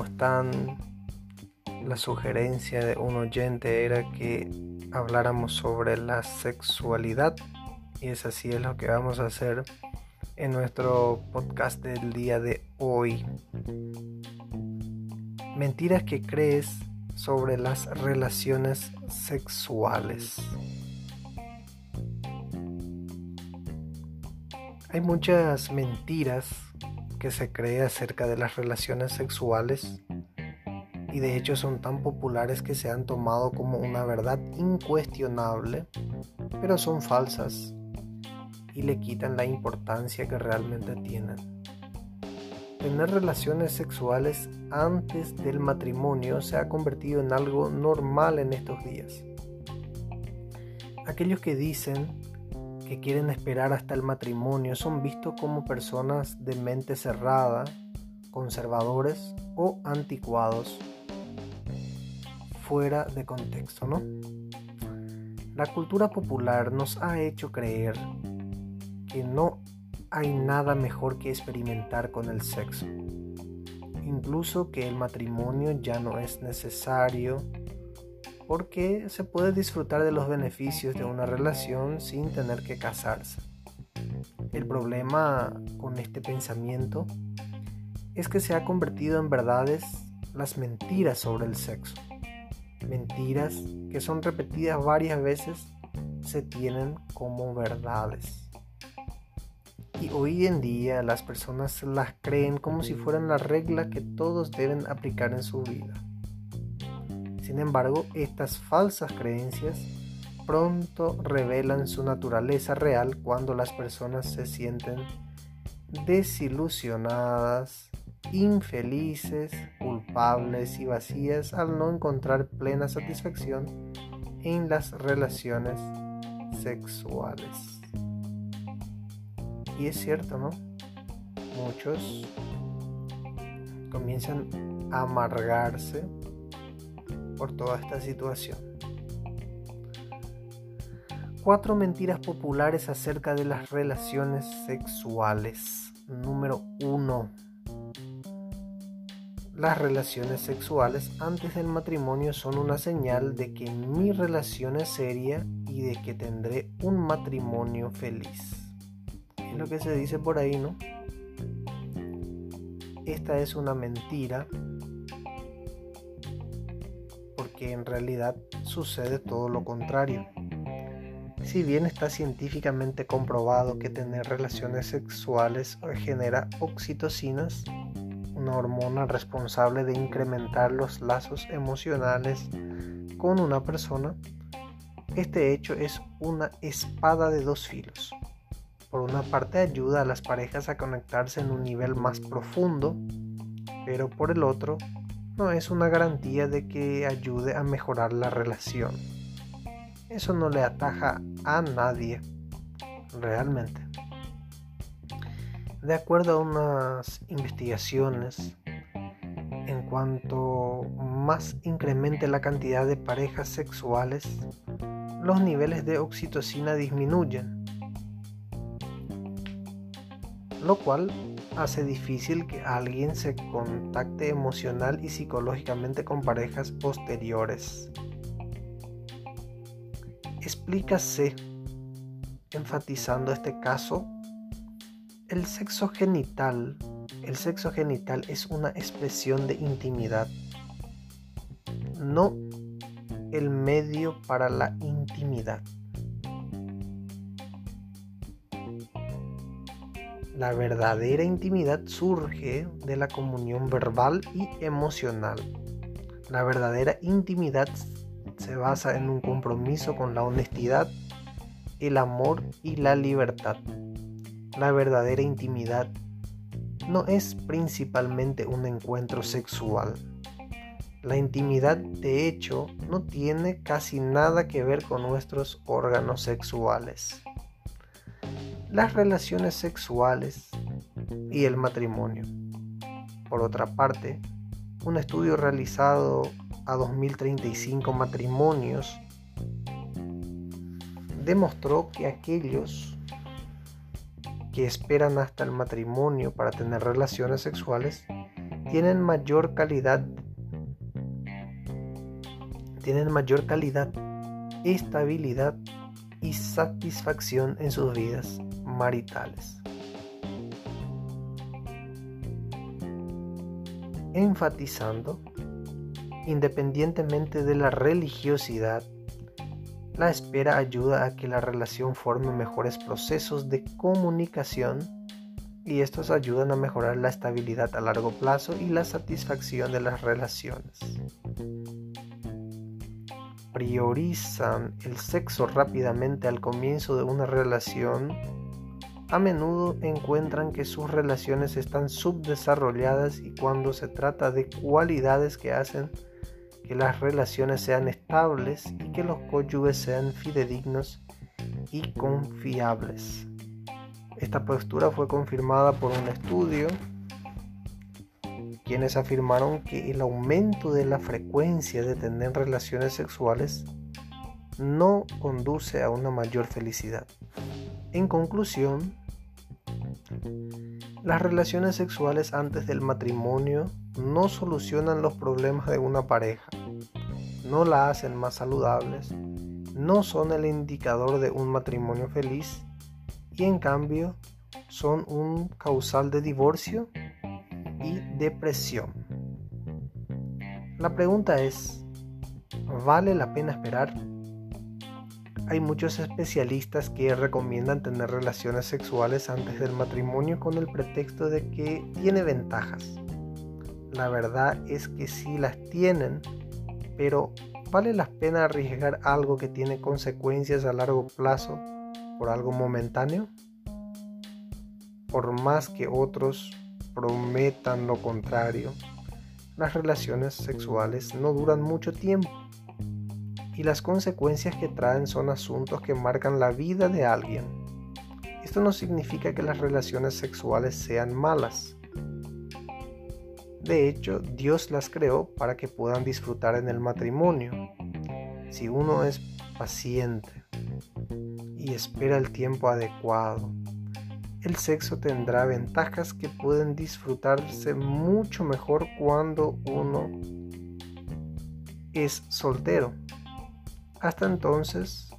¿cómo están? La sugerencia de un oyente era que habláramos sobre la sexualidad y es así es lo que vamos a hacer en nuestro podcast del día de hoy. Mentiras que crees sobre las relaciones sexuales. Hay muchas mentiras que se cree acerca de las relaciones sexuales y de hecho son tan populares que se han tomado como una verdad incuestionable, pero son falsas y le quitan la importancia que realmente tienen. Tener relaciones sexuales antes del matrimonio se ha convertido en algo normal en estos días. Aquellos que dicen que quieren esperar hasta el matrimonio son vistos como personas de mente cerrada, conservadores o anticuados, fuera de contexto, ¿no? La cultura popular nos ha hecho creer que no hay nada mejor que experimentar con el sexo, incluso que el matrimonio ya no es necesario porque se puede disfrutar de los beneficios de una relación sin tener que casarse. El problema con este pensamiento es que se ha convertido en verdades las mentiras sobre el sexo. Mentiras que son repetidas varias veces se tienen como verdades. Y hoy en día las personas las creen como si fueran la regla que todos deben aplicar en su vida. Sin embargo, estas falsas creencias pronto revelan su naturaleza real cuando las personas se sienten desilusionadas, infelices, culpables y vacías al no encontrar plena satisfacción en las relaciones sexuales. Y es cierto, ¿no? Muchos comienzan a amargarse por toda esta situación. Cuatro mentiras populares acerca de las relaciones sexuales. Número 1. Las relaciones sexuales antes del matrimonio son una señal de que mi relación es seria y de que tendré un matrimonio feliz. Es lo que se dice por ahí, ¿no? Esta es una mentira que en realidad sucede todo lo contrario. Si bien está científicamente comprobado que tener relaciones sexuales genera oxitocinas, una hormona responsable de incrementar los lazos emocionales con una persona, este hecho es una espada de dos filos. Por una parte ayuda a las parejas a conectarse en un nivel más profundo, pero por el otro no es una garantía de que ayude a mejorar la relación. Eso no le ataja a nadie, realmente. De acuerdo a unas investigaciones, en cuanto más incremente la cantidad de parejas sexuales, los niveles de oxitocina disminuyen, lo cual hace difícil que alguien se contacte emocional y psicológicamente con parejas posteriores. Explícase, enfatizando este caso, el sexo genital. El sexo genital es una expresión de intimidad, no el medio para la intimidad. La verdadera intimidad surge de la comunión verbal y emocional. La verdadera intimidad se basa en un compromiso con la honestidad, el amor y la libertad. La verdadera intimidad no es principalmente un encuentro sexual. La intimidad, de hecho, no tiene casi nada que ver con nuestros órganos sexuales las relaciones sexuales y el matrimonio. Por otra parte, un estudio realizado a 2035 matrimonios demostró que aquellos que esperan hasta el matrimonio para tener relaciones sexuales tienen mayor calidad tienen mayor calidad, estabilidad y satisfacción en sus vidas maritales. Enfatizando, independientemente de la religiosidad, la espera ayuda a que la relación forme mejores procesos de comunicación y estos ayudan a mejorar la estabilidad a largo plazo y la satisfacción de las relaciones priorizan el sexo rápidamente al comienzo de una relación, a menudo encuentran que sus relaciones están subdesarrolladas y cuando se trata de cualidades que hacen que las relaciones sean estables y que los cónyuges sean fidedignos y confiables. Esta postura fue confirmada por un estudio quienes afirmaron que el aumento de la frecuencia de tener relaciones sexuales no conduce a una mayor felicidad. En conclusión, las relaciones sexuales antes del matrimonio no solucionan los problemas de una pareja, no la hacen más saludables, no son el indicador de un matrimonio feliz y en cambio son un causal de divorcio y depresión. La pregunta es, ¿vale la pena esperar? Hay muchos especialistas que recomiendan tener relaciones sexuales antes del matrimonio con el pretexto de que tiene ventajas. La verdad es que sí las tienen, pero ¿vale la pena arriesgar algo que tiene consecuencias a largo plazo por algo momentáneo? Por más que otros prometan lo contrario, las relaciones sexuales no duran mucho tiempo y las consecuencias que traen son asuntos que marcan la vida de alguien. Esto no significa que las relaciones sexuales sean malas. De hecho, Dios las creó para que puedan disfrutar en el matrimonio. Si uno es paciente y espera el tiempo adecuado, el sexo tendrá ventajas que pueden disfrutarse mucho mejor cuando uno es soltero. Hasta entonces,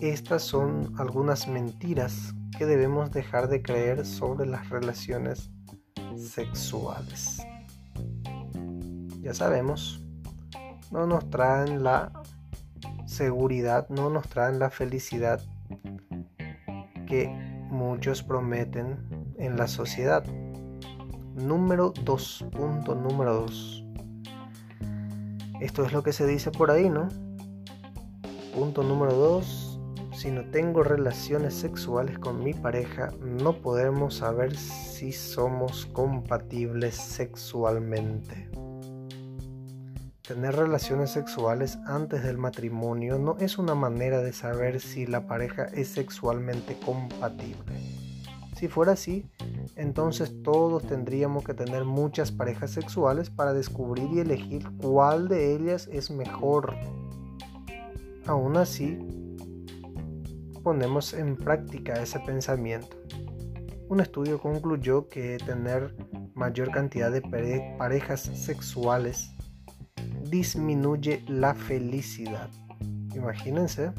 estas son algunas mentiras que debemos dejar de creer sobre las relaciones sexuales. Ya sabemos, no nos traen la seguridad no nos traen la felicidad que muchos prometen en la sociedad. Número 2. Punto número 2. Esto es lo que se dice por ahí, ¿no? Punto número 2. Si no tengo relaciones sexuales con mi pareja, no podemos saber si somos compatibles sexualmente. Tener relaciones sexuales antes del matrimonio no es una manera de saber si la pareja es sexualmente compatible. Si fuera así, entonces todos tendríamos que tener muchas parejas sexuales para descubrir y elegir cuál de ellas es mejor. Aún así, ponemos en práctica ese pensamiento. Un estudio concluyó que tener mayor cantidad de parejas sexuales disminuye la felicidad. Imagínense.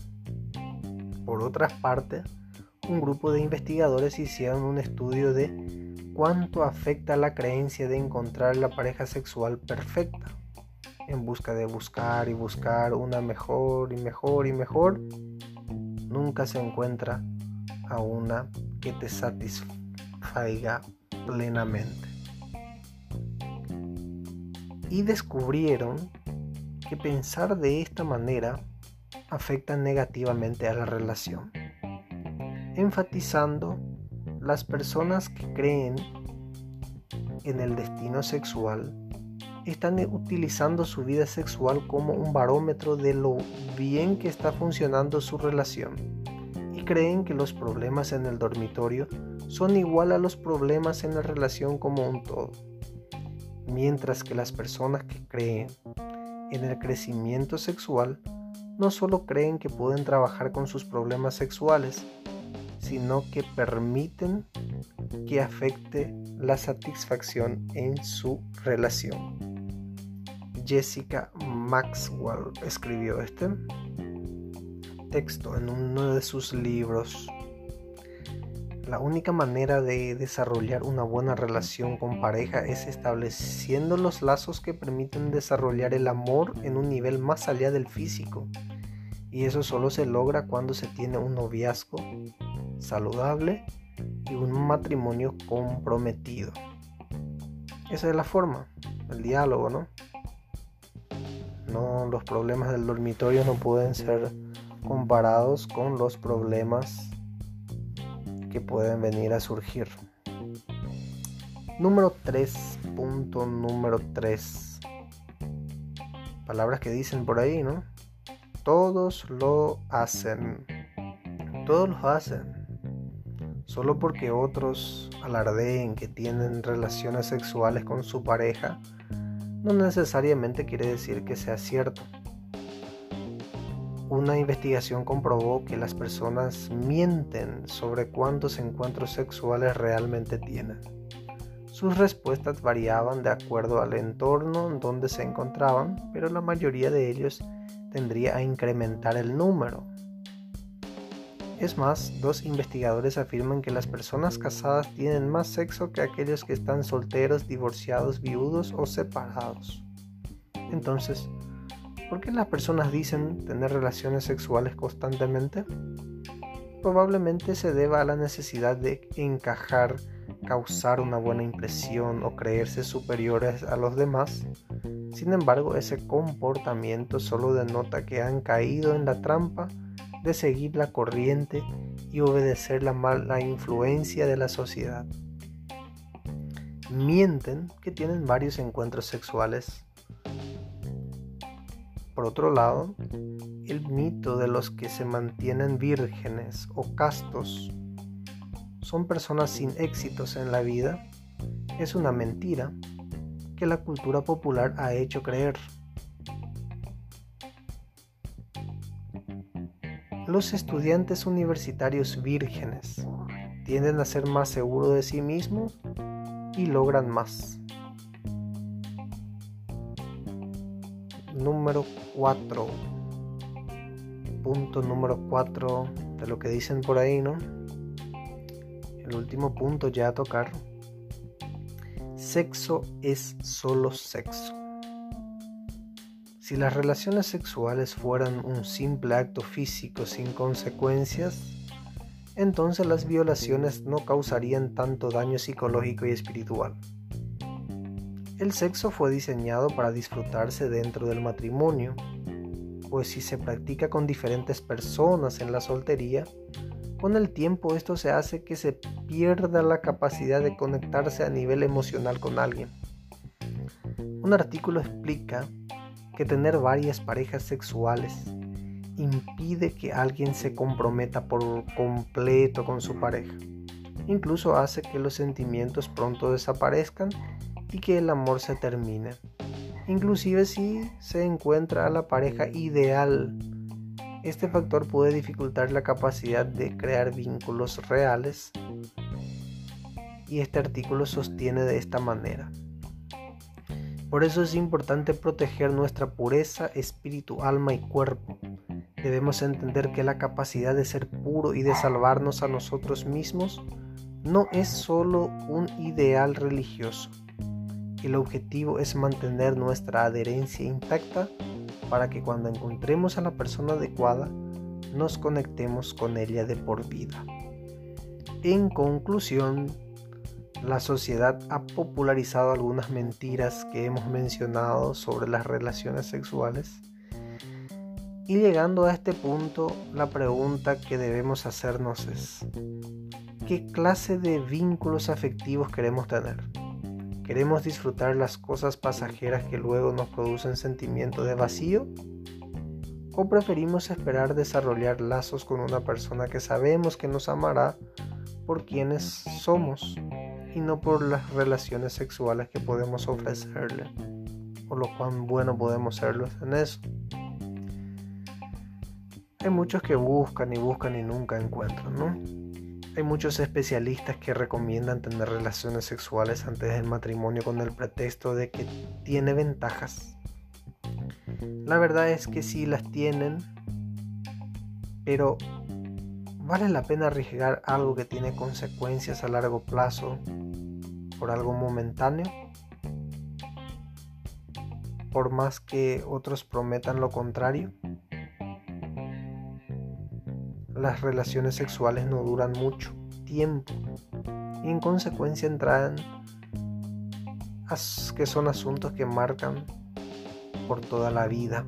Por otra parte, un grupo de investigadores hicieron un estudio de cuánto afecta la creencia de encontrar la pareja sexual perfecta. En busca de buscar y buscar una mejor y mejor y mejor, nunca se encuentra a una que te satisfaga plenamente. Y descubrieron que pensar de esta manera afecta negativamente a la relación, enfatizando las personas que creen en el destino sexual están utilizando su vida sexual como un barómetro de lo bien que está funcionando su relación y creen que los problemas en el dormitorio son igual a los problemas en la relación como un todo. Mientras que las personas que creen en el crecimiento sexual no solo creen que pueden trabajar con sus problemas sexuales, sino que permiten que afecte la satisfacción en su relación. Jessica Maxwell escribió este texto en uno de sus libros. La única manera de desarrollar una buena relación con pareja es estableciendo los lazos que permiten desarrollar el amor en un nivel más allá del físico. Y eso solo se logra cuando se tiene un noviazgo saludable y un matrimonio comprometido. Esa es la forma, el diálogo, ¿no? No, los problemas del dormitorio no pueden ser comparados con los problemas que pueden venir a surgir. Número 3. Punto número 3. Palabras que dicen por ahí, ¿no? Todos lo hacen. Todos lo hacen. Solo porque otros alardeen que tienen relaciones sexuales con su pareja, no necesariamente quiere decir que sea cierto. Una investigación comprobó que las personas mienten sobre cuántos encuentros sexuales realmente tienen. Sus respuestas variaban de acuerdo al entorno en donde se encontraban, pero la mayoría de ellos tendría a incrementar el número. Es más, dos investigadores afirman que las personas casadas tienen más sexo que aquellos que están solteros, divorciados, viudos o separados. Entonces, ¿Por qué las personas dicen tener relaciones sexuales constantemente? Probablemente se deba a la necesidad de encajar, causar una buena impresión o creerse superiores a los demás. Sin embargo, ese comportamiento solo denota que han caído en la trampa de seguir la corriente y obedecer la mala influencia de la sociedad. Mienten que tienen varios encuentros sexuales por otro lado, el mito de los que se mantienen vírgenes o castos son personas sin éxitos en la vida es una mentira que la cultura popular ha hecho creer. Los estudiantes universitarios vírgenes tienden a ser más seguros de sí mismos y logran más. número 4. Punto número 4 de lo que dicen por ahí, ¿no? El último punto ya a tocar. Sexo es solo sexo. Si las relaciones sexuales fueran un simple acto físico sin consecuencias, entonces las violaciones no causarían tanto daño psicológico y espiritual. El sexo fue diseñado para disfrutarse dentro del matrimonio, pues si se practica con diferentes personas en la soltería, con el tiempo esto se hace que se pierda la capacidad de conectarse a nivel emocional con alguien. Un artículo explica que tener varias parejas sexuales impide que alguien se comprometa por completo con su pareja. Incluso hace que los sentimientos pronto desaparezcan y que el amor se termine. Inclusive si se encuentra a la pareja ideal, este factor puede dificultar la capacidad de crear vínculos reales y este artículo sostiene de esta manera. Por eso es importante proteger nuestra pureza, espíritu, alma y cuerpo. Debemos entender que la capacidad de ser puro y de salvarnos a nosotros mismos no es solo un ideal religioso, el objetivo es mantener nuestra adherencia intacta para que cuando encontremos a la persona adecuada nos conectemos con ella de por vida. En conclusión, la sociedad ha popularizado algunas mentiras que hemos mencionado sobre las relaciones sexuales. Y llegando a este punto, la pregunta que debemos hacernos es, ¿qué clase de vínculos afectivos queremos tener? ¿Queremos disfrutar las cosas pasajeras que luego nos producen sentimiento de vacío? ¿O preferimos esperar desarrollar lazos con una persona que sabemos que nos amará por quienes somos y no por las relaciones sexuales que podemos ofrecerle o lo cuán bueno podemos serlos en eso? Hay muchos que buscan y buscan y nunca encuentran, ¿no? Hay muchos especialistas que recomiendan tener relaciones sexuales antes del matrimonio con el pretexto de que tiene ventajas. La verdad es que sí las tienen, pero ¿vale la pena arriesgar algo que tiene consecuencias a largo plazo por algo momentáneo? Por más que otros prometan lo contrario las relaciones sexuales no duran mucho tiempo y en consecuencia entran que son asuntos que marcan por toda la vida.